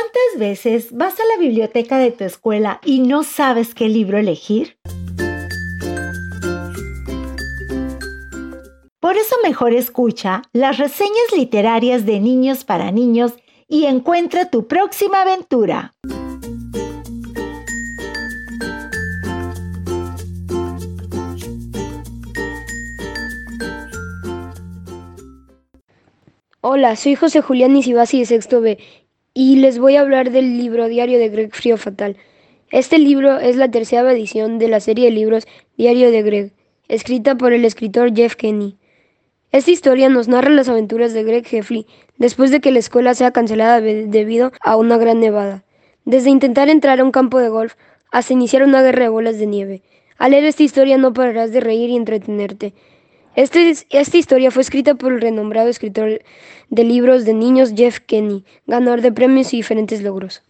¿Cuántas veces vas a la biblioteca de tu escuela y no sabes qué libro elegir? Por eso mejor escucha las reseñas literarias de niños para niños y encuentra tu próxima aventura. Hola, soy José Julián Isibasi de Sexto B y les voy a hablar del libro Diario de Greg Frío Fatal. Este libro es la tercera edición de la serie de libros Diario de Greg, escrita por el escritor Jeff Kenny. Esta historia nos narra las aventuras de Greg Heffley después de que la escuela sea cancelada debido a una gran nevada. Desde intentar entrar a un campo de golf hasta iniciar una guerra de bolas de nieve. Al leer esta historia no pararás de reír y entretenerte. Este, esta historia fue escrita por el renombrado escritor de libros de niños Jeff Kenny, ganador de premios y diferentes logros.